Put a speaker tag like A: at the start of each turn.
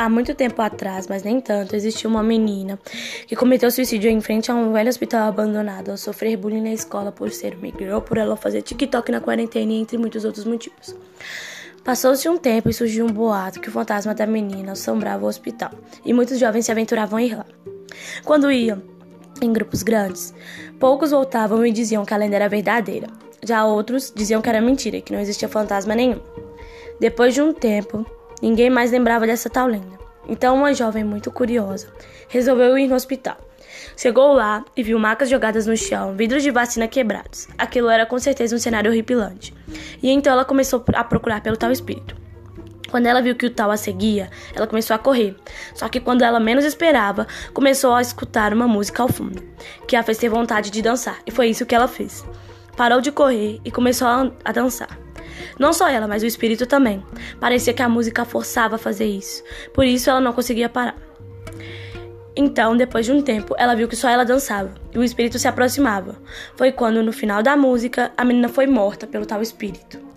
A: Há muito tempo atrás, mas nem tanto, existiu uma menina que cometeu suicídio em frente a um velho hospital abandonado ao sofrer bullying na escola por ser migrou ou por ela fazer TikTok na quarentena, entre muitos outros motivos. Passou-se um tempo e surgiu um boato que o fantasma da menina assombrava o hospital e muitos jovens se aventuravam a ir lá. Quando iam em grupos grandes, poucos voltavam e diziam que a lenda era verdadeira. Já outros diziam que era mentira que não existia fantasma nenhum. Depois de um tempo, ninguém mais lembrava dessa tal lenda. Então, uma jovem muito curiosa resolveu ir no hospital. Chegou lá e viu macas jogadas no chão, vidros de vacina quebrados. Aquilo era com certeza um cenário horripilante. E então ela começou a procurar pelo tal espírito. Quando ela viu que o tal a seguia, ela começou a correr. Só que quando ela menos esperava, começou a escutar uma música ao fundo, que a fez ter vontade de dançar. E foi isso que ela fez. Parou de correr e começou a dançar. Não só ela, mas o espírito também. Parecia que a música forçava a fazer isso. Por isso ela não conseguia parar. Então, depois de um tempo, ela viu que só ela dançava e o espírito se aproximava. Foi quando, no final da música, a menina foi morta pelo tal espírito.